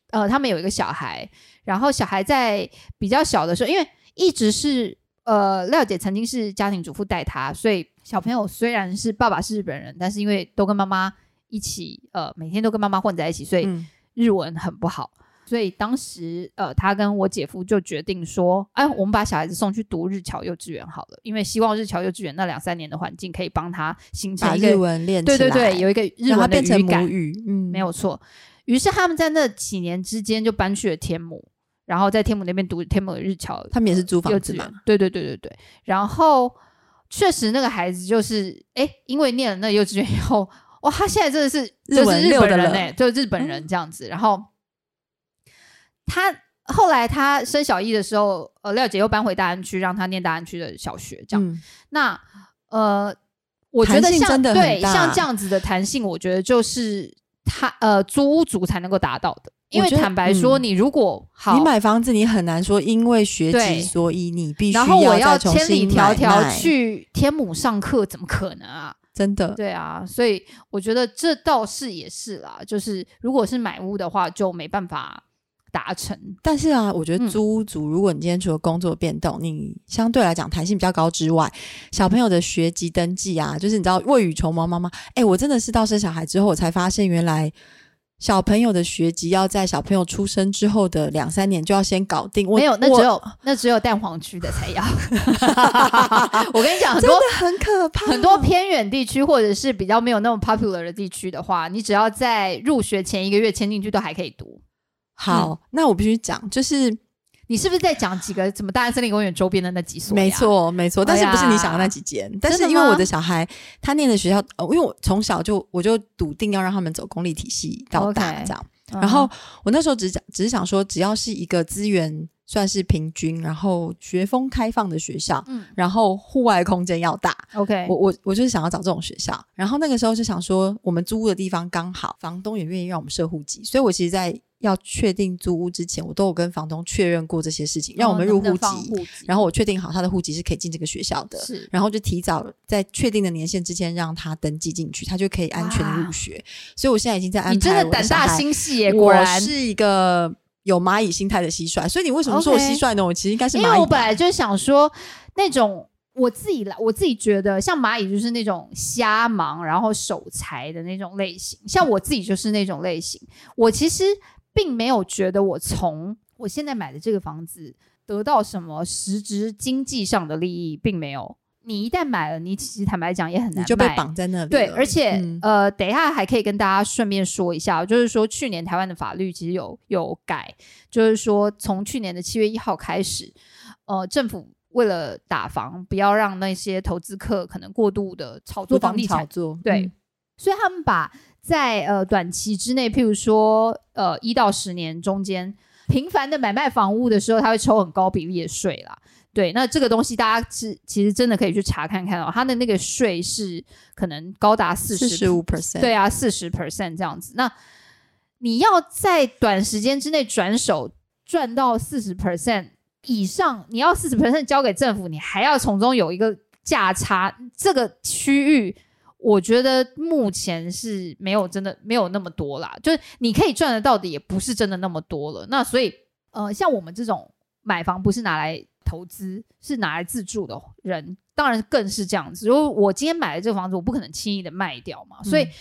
呃，他们有一个小孩，然后小孩在比较小的时候，因为一直是呃廖姐曾经是家庭主妇带他，所以小朋友虽然是爸爸是日本人，但是因为都跟妈妈一起，呃，每天都跟妈妈混在一起，所以嗯日文很不好。所以当时，呃，他跟我姐夫就决定说，哎，我们把小孩子送去读日侨幼稚园好了，因为希望日侨幼稚园那两三年的环境可以帮他形成一个，文练对对对，有一个日文的变成语感母。语，嗯，没有错。于是他们在那几年之间就搬去了天母，然后在天母那边读天母的日侨他们也是租房子嘛。对对对对对。然后确实那个孩子就是，哎，因为念了那幼稚园以后，哇，他现在真的是日就是日本人哎、就日本人这样子。然后他后来他升小一的时候，呃，廖姐又搬回大安区，让他念大安区的小学，这样。嗯，那呃，我觉得像真的对像这样子的弹性，我觉得就是他呃租屋族才能够达到的。因为坦白说，嗯你如果好你买房子，你很难说因为学籍，所以你必须然后我要千里迢迢，去天母上课，怎么可能啊？真的。对啊，所以我觉得这倒是也是啦，就是如果是买屋的话，就没办法达成。但是啊，我觉嗯得租屋族，如果你今天除了工作变动，你相对来讲弹性比较高之外，小朋友的学籍登记啊，就是你知道未雨绸缪，妈妈，哎，我真的是到生小孩之后，我才发现原来。小朋友的学籍要在小朋友出生之后的两三年就要先搞定，我没有，那只有 *laughs* 那只有蛋黄区的才要。*laughs* 我跟你讲，很多真的很可怕，很多偏远地区或者是比较没有那么 popular 的地区的话，你只要在入学前一个月签进去，都还可以读。好。那我必须讲，就是你是不是在讲几个什么大安森林公园周边的那几所？没，错，没错，但是不是你想的那几间？但是因为我的小孩他念的学校，呃，因为我从小就我就笃定要让他们走公立体系到大这样。嗯然后我那时候只想只是想说，只要是一个资源算是平均，然后学风开放的学校，嗯然后户外空间要大，，OK，我我我就是想要找这种学校。然后那个时候就想说，我们租屋的地方刚好，房东也愿意让我们设户籍，所以我其实，在要确定租屋之前，我都有跟房东确认过这些事情，让我们入户籍，籍然后我确定好他的户籍是可以进这个学校的。是然后就提早在确定的年限之前让他登记进去，他就可以安全的入学。所以我现在已经在安排你真的胆大心细耶，果我然。是一个有蚂蚁心态的蟋蟀，所以你为什么说我蟋蟀呢？我其实应该是蚂蚁。因为我本来就想说，那种我自己来，我自己觉得像蚂蚁就是那种瞎忙然后守财的那种类型，像我自己就是那种类型。我其实并没有觉得我从我现在买的这个房子得到什么实质经济上的利益，并没有。你一旦买了，你其实坦白讲也很难你就被卖绑在那里了。对，而且、嗯呃，等一下还可以跟大家顺便说一下，就是说去年台湾的法律其实有有改，就是说从去年的七月一号开始，呃，政府为了打房，不要让那些投资客可能过度的炒作房地产，炒作，对，嗯所以他们把在呃短期之内，譬如说呃一到十年中间频繁的买卖房屋的时候，他会抽很高比例的税啦。对，那这个东西大家是其实真的可以去查看看哦，它的那个税是可能高达四十四十五 percent，对啊，四十 percent 这样子。那你要在短时间之内转手赚到四十 percent 以上，你要四十 percent 交给政府，你还要从中有一个价差，这个区域。我觉得目前是没有真的没有那么多啦，就是你可以赚得到的也不是真的那么多了。那所以呃，像我们这种买房不是拿来投资，是拿来自住的人，当然更是这样子。如果我今天买了这个房子，我不可能轻易的卖掉嘛，所以嗯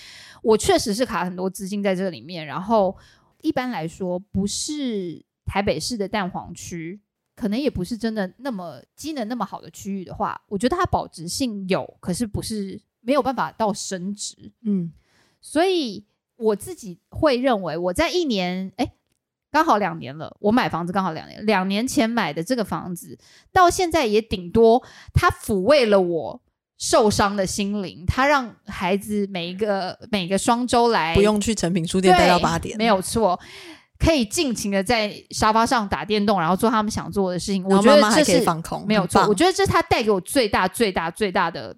我确实是卡很多资金在这里面。然后一般来说，不是台北市的蛋黄区，可能也不是真的那么机能那么好的区域的话，我觉得它保值性有，可是不是没有办法到升值。嗯，所以我自己会认为，我在一年，哎，刚好两年了，我买房子刚好两年，两年前买的这个房子，到现在也顶多它抚慰了我受伤的心灵，它让孩子每一个 *laughs* 每个双周来不用去成品书店待到对八点，没有错。可以尽情的在沙发上打电动，然后做他们想做的事情。我觉得妈妈还可以这是放空，没有错，我觉得这是他带给我最大、最大、最大的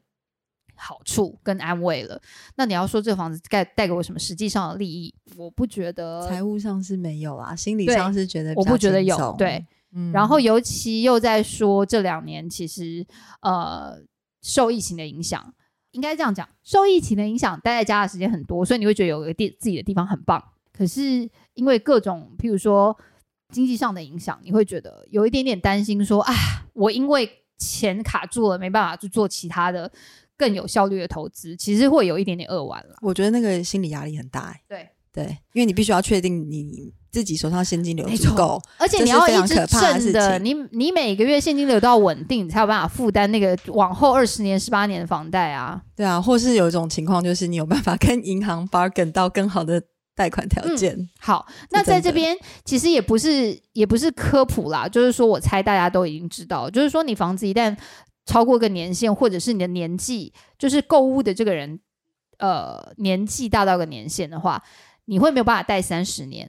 好处跟安慰了。那你要说这个房子带带给我什么实际上的利益，我不觉得财务上是没有啦，心理上是觉得我不觉得有对。嗯然后尤其又在说这两年其实呃受疫情的影响，应该这样讲，受疫情的影响，待在家的时间很多，所以你会觉得有个地自己的地方很棒。可是因为各种譬如说经济上的影响，你会觉得有一点点担心说，啊，我因为钱卡住了，没办法去做其他的更有效率的投资，其实会有一点点扼腕了。我觉得那个心理压力很大、欸，对，对，因为你必须要确定你自己手上现金流足够，而且你要一直挣的，你你每个月现金流都要稳定，你才有办法负担那个往后二十年、十八年的房贷啊。对啊，或是有一种情况就是你有办法跟银行 bargain 到更好的贷款条件，好，那在这边其实也不是也不是科普啦，就是说我猜大家都已经知道，就是说你房子一旦超过一个年限，或者是你的年纪，就是购物的这个人，呃，年纪大到一个年限的话，你会没有办法贷三十年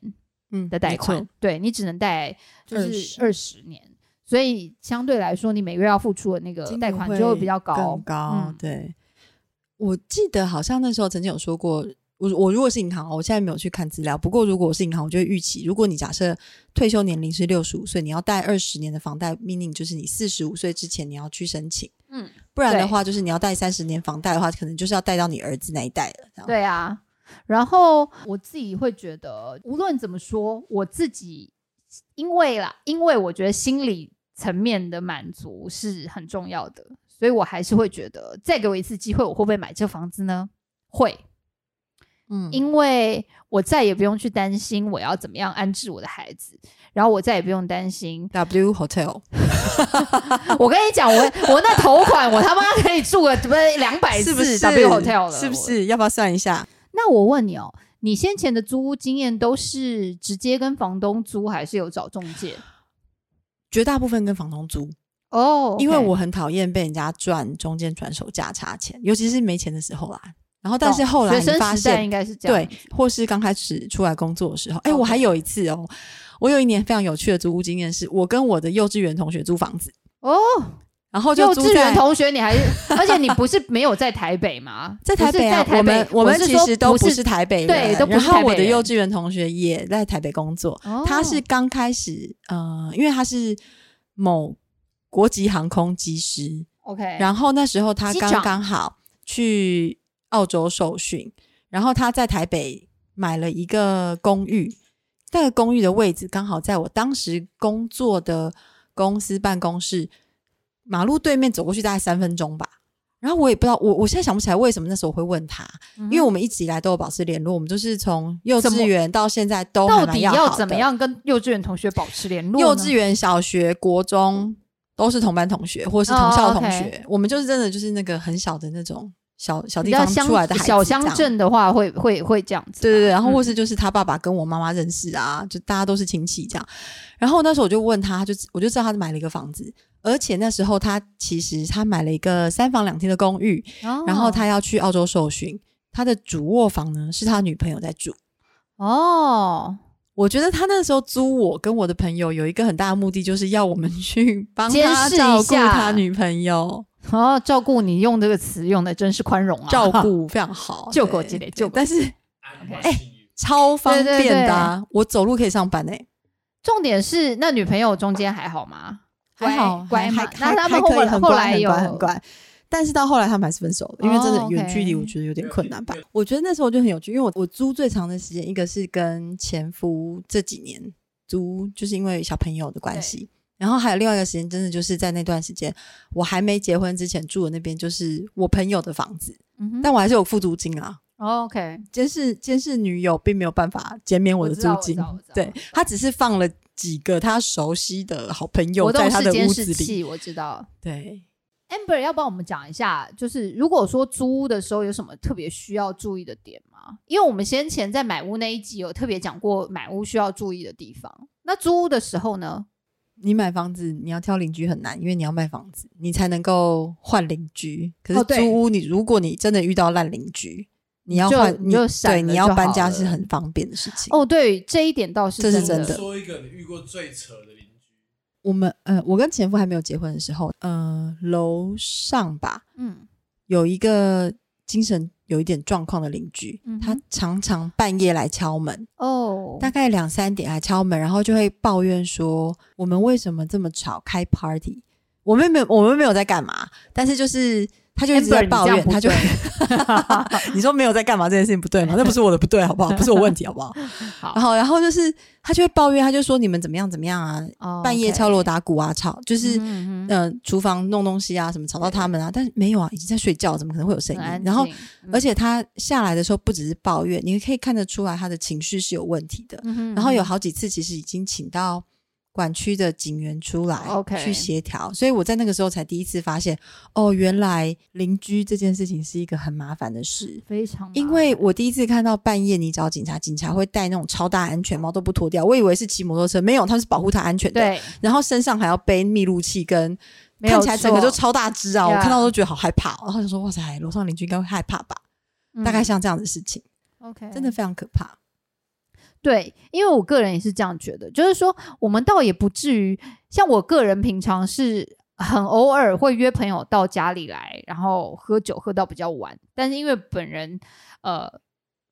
嗯的贷款。对你只能贷就是二十。年，所以相对来说，你每个月要付出的那个金贷款就会比较高。更，高。嗯。对，我记得好像那时候曾经有说过，我我如果是银行哦，我现在没有去看资料。不过如果我是银行，我就会预期，如果你假设退休年龄是六十五岁，你要贷二十年的房贷，meaning 就是你四十五岁之前你要去申请，嗯，不然的话就是你要贷三十年房贷的话，可能就是要贷到你儿子那一代了。这样，对啊，然后我自己会觉得，无论怎么说，我自己因为啦，因为我觉得心理层面的满足是很重要的，所以我还是会觉得，再给我一次机会，我会不会买这房子呢？会，嗯，因为我再也不用去担心我要怎么样安置我的孩子，然后我再也不用担心 *laughs* W Hotel *laughs* 我跟你讲，我我那头款，我他妈可以住个不是两百次是不是 W Hotel 了，我是不是？要不要算一下？那我问你哦，你先前的租屋经验都是直接跟房东租，还是有找中介？绝大部分跟房东租，哦因为我很讨厌被人家赚中间转手价差钱，尤其是没钱的时候啦。然后，但是后来发生时代应现，该是这样对，或是刚开始出来工作的时候，哎、我还有一次哦，我有一年非常有趣的租屋经验，是我跟我的幼稚园同学租房子，哦，然后就幼稚园同学，你还是，而且你不是没有在台北吗？在台北啊，在台北我们我们其实都不是台北人，对都不是然后我的幼稚园同学也在台北工作，哦他是刚开始，呃，因为他是某国际航空机师，OK，然后那时候他刚刚好去澳洲受训，然后他在台北买了一个公寓，那个公寓的位置刚好在我当时工作的公司办公室马路对面，走过去大概三分钟吧。然后我也不知道，我我现在想不起来为什么那时候我会问他，嗯因为我们一直以来都有保持联络，我们就是从幼稚园到现在都还到底要怎么？样跟幼稚园同学保持联络？幼稚园、小学、国中都是同班同学或者是同校同哦学。我们就是真的就是那个很小的那种小小地方出来的孩子，小乡。镇的话会会会这样子嘛，对对对，然后嗯或是就是他爸爸跟我妈妈认识啊，就大家都是亲戚这样。然后那时候我就问他，他就我就知道他买了一个房子，而且那时候他其实他买了一个三房两厅的公寓，哦然后他要去澳洲受训，他的主卧房呢是他女朋友在住。哦，我觉得他那时候租我跟我的朋友有一个很大的目的，就是要我们去 *laughs* 帮他照顾他女朋友，哦，照顾你用这个词用的真是宽容啊，照顾 *laughs* 非常好，救狗对对积累救狗但是哎，超方便的、啊，我走路可以上班诶、重点是那女朋友中间还好吗？还好，乖嘛还。还那他们后来很乖很后来有乖很乖。但是到后来他们还是分手了，因为真的哦远距离，我觉得有点困难吧。我觉得那时候就很有趣，因为我我租最长的时间，一个是跟前夫这几年租，就是因为小朋友的关系，然后还有另外一个时间，真的就是在那段时间，我还没结婚之前住的那边，就是我朋友的房子，嗯哼。但我还是有付租金啊。哦 OK，监视监视女友并没有办法减免我的租金。对他只是放了几个他熟悉的好朋友在他的屋子里，我知道。对。Amber 要帮我们讲一下，就是如果说租屋的时候有什么特别需要注意的点吗？因为我们先前在买屋那一集有特别讲过买屋需要注意的地方。那租屋的时候呢？你买房子，你要挑邻居很难，因为你要卖房子，你才能够换邻居。可是租屋，你如果你真的遇到烂邻居，你要换，你就闪对，你要搬家是很方便的事情。哦，对，这一点倒是这是真真的说一个你遇过最扯的邻居，我们呃，我跟前夫还没有结婚的时候，呃，楼上吧嗯，有一个精神有一点状况的邻居，嗯他常常半夜来敲门，哦，大概两三点来敲门，然后就会抱怨说我们为什么这么吵开 party？我们没有，我们没有在干嘛，但是就是他就一直在抱怨，他就 *laughs* 你说没有在干嘛这件事情不对吗？那不是我的不对，好不好？不是我问题，好不好？*laughs* 好然后，然后就是他就会抱怨，他就说你们怎么样怎么样啊，哦半夜敲锣打鼓啊，吵就是嗯厨房弄东西啊，什么吵到他们啊，但是没有啊，已经在睡觉，怎么可能会有声音？然后而且他下来的时候不只是抱怨，你可以看得出来他的情绪是有问题的。嗯哼然后有嗯好几次其实已经请到管区的警员出来 OK 去协调，所以我在那个时候才第一次发现，哦，原来邻居这件事情是一个很麻烦的事。非常，因为我第一次看到半夜你找警察，警察会戴那种超大安全帽都不脱掉，我以为是骑摩托车，没有，他是保护他安全的。对然后身上还要背密录器跟。看起来整个错就超大只啊！我看到都觉得好害怕哦、然后就说：“哇塞，楼上邻居应该会害怕吧？”大概嗯像这样的事情，OK 真的非常可怕。对，因为我个人也是这样觉得，就是说我们倒也不至于像我个人平常是很偶尔会约朋友到家里来，然后喝酒喝到比较晚，但是因为本人呃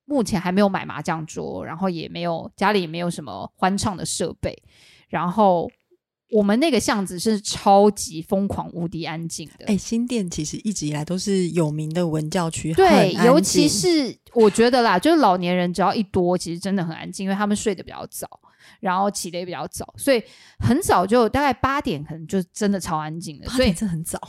目前还没有买麻将桌，然后也没有家里也没有什么欢唱的设备，然后我们那个巷子是超级疯狂无敌安静的，哎、新店其实一直以来都是有名的文教区，对，尤其是我觉得啦，就是老年人只要一多，其实真的很安静，因为他们睡得比较早，然后起得也比较早，所以很早就大概八点，可能就真的超安静的。八所以点真的很早。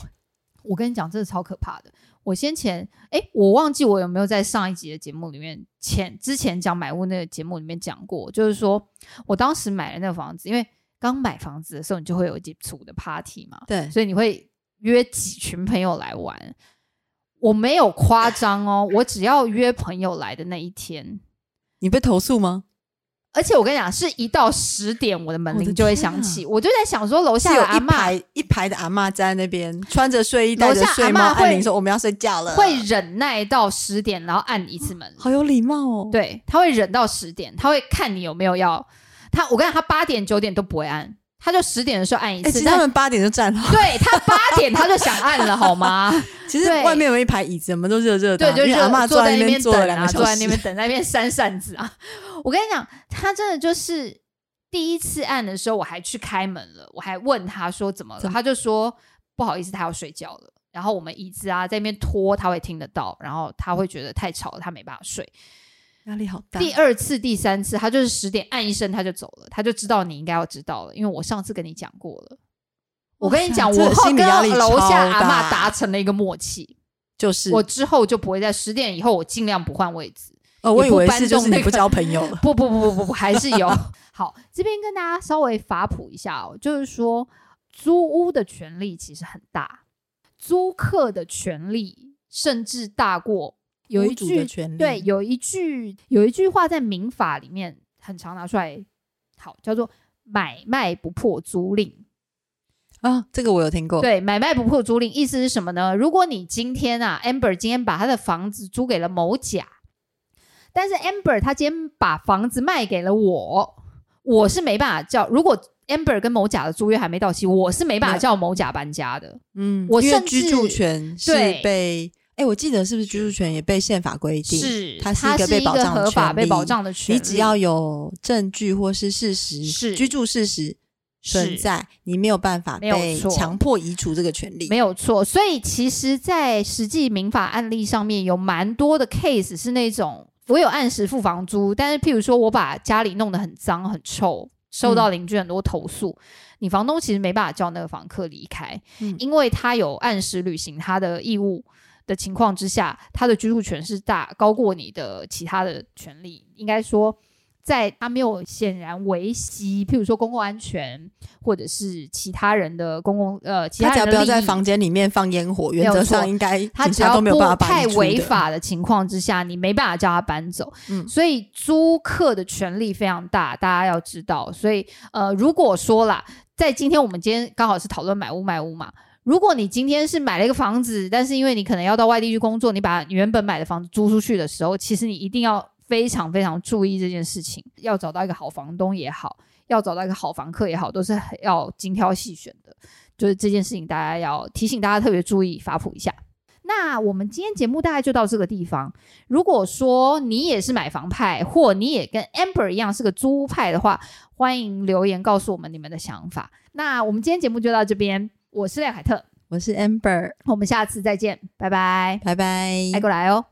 我跟你讲，真的超可怕的。我先前哎，我忘记我有没有在上一集的节目里面前之前讲买屋那个节目里面讲过，就是说我当时买了那个房子，因为刚买房子的时候，你就会有一组的 party 嘛，对，所以你会约几群朋友来玩。我没有夸张哦，我只要约朋友来的那一天，你被投诉吗？而且我跟你讲，是一到十点，我的门铃就会响起。我就在想说，楼下有一排一排的阿嬷站在那边，穿着睡衣，戴着睡帽，会按铃说我们要睡觉了，会忍耐到十点，然后按一次门。好有礼貌哦。，对，他会忍到十点，他会看你有没有要他。我跟你讲，他八点九点都不会按，他就十点的时候按一哎、次。但其实他们八点就站好，*laughs* 对他八点他就想按了，好吗？*laughs* 其实外面有一排椅子，我们都热热的对，啊，就热因为阿嬷坐在那边坐了等啊，两个小时坐在那边。等，在那边扇扇子啊。我跟你讲，他真的就是第一次按的时候，我还去开门了，我还问他说怎么了，他就说不好意思，他要睡觉了。然后我们椅子啊在那边拖，他会听得到，然后他会觉得太吵了，他没办法睡。压力好大。第二次、第三次，他就是十点按一声他就走了，他就知道你应该要知道了，因为我上次跟你讲过了。我跟你讲，我后跟楼下阿妈达成了一个默契，就是我之后就不会在十点以后，我尽量不换位置。哦，我以为搬是就是你不交朋友了。*laughs* 不不不不不不，还是有。*laughs* 好，这边跟大家稍微法普一下哦，就是说，租屋的权利其实很大，租客的权利甚至大过有一句对，有一句有一句话在民法里面很常拿出来，好叫做买卖不破租赁。啊，这个我有听过。对，买卖不破租赁意思是什么呢？如果你今天啊，Amber 今天把他的房子租给了某甲，但是 Amber 他今天把房子卖给了我，我是没办法叫。如果 Amber 跟某甲的租约还没到期，我是没办法叫某甲搬家的。嗯，我甚至居住权是对被，哎，我记得是不是居住权也被宪法规定？是，它是一个被保障的合法权利被保障的权利。你只要有证据或是事实，是居住事实存在，你没有办法被错强迫移除这个权利。没有错，所以其实，在实际民法案例上面有蛮多的 case 是那种我有按时付房租，但是譬如说我把家里弄得很脏很臭，受到邻居很多投诉，你房东其实没办法叫那个房客离开，嗯因为他有按时履行他的义务的情况之下，他的居住权是大高过你的其他的权利，应该说。在他没有显然维系，譬如说公共安全，或者是其他人的公共呃其他只要不要在房间里面放烟火，原则上应该他只要不太。违法的情况之下，你没办法叫他搬走。嗯所以租客的权利非常大，大家要知道。所以呃，如果说啦，在今天我们今天刚好是讨论买屋卖屋嘛。如果你今天是买了一个房子，但是因为你可能要到外地去工作，你把原本买的房子租出去的时候，其实你一定要非常非常注意这件事情，要找到一个好房东也好，要找到一个好房客也好，都是要精挑细选的。就是这件事情，大家要提醒大家特别注意，法普一下。那我们今天节目大概就到这个地方。如果说你也是买房派，或你也跟 Amber 一样是个租派的话，欢迎留言告诉我们你们的想法。那我们今天节目就到这边，我是廖凯特，我是 Amber，我们下次再见，拜拜，拜拜爱。过来哦。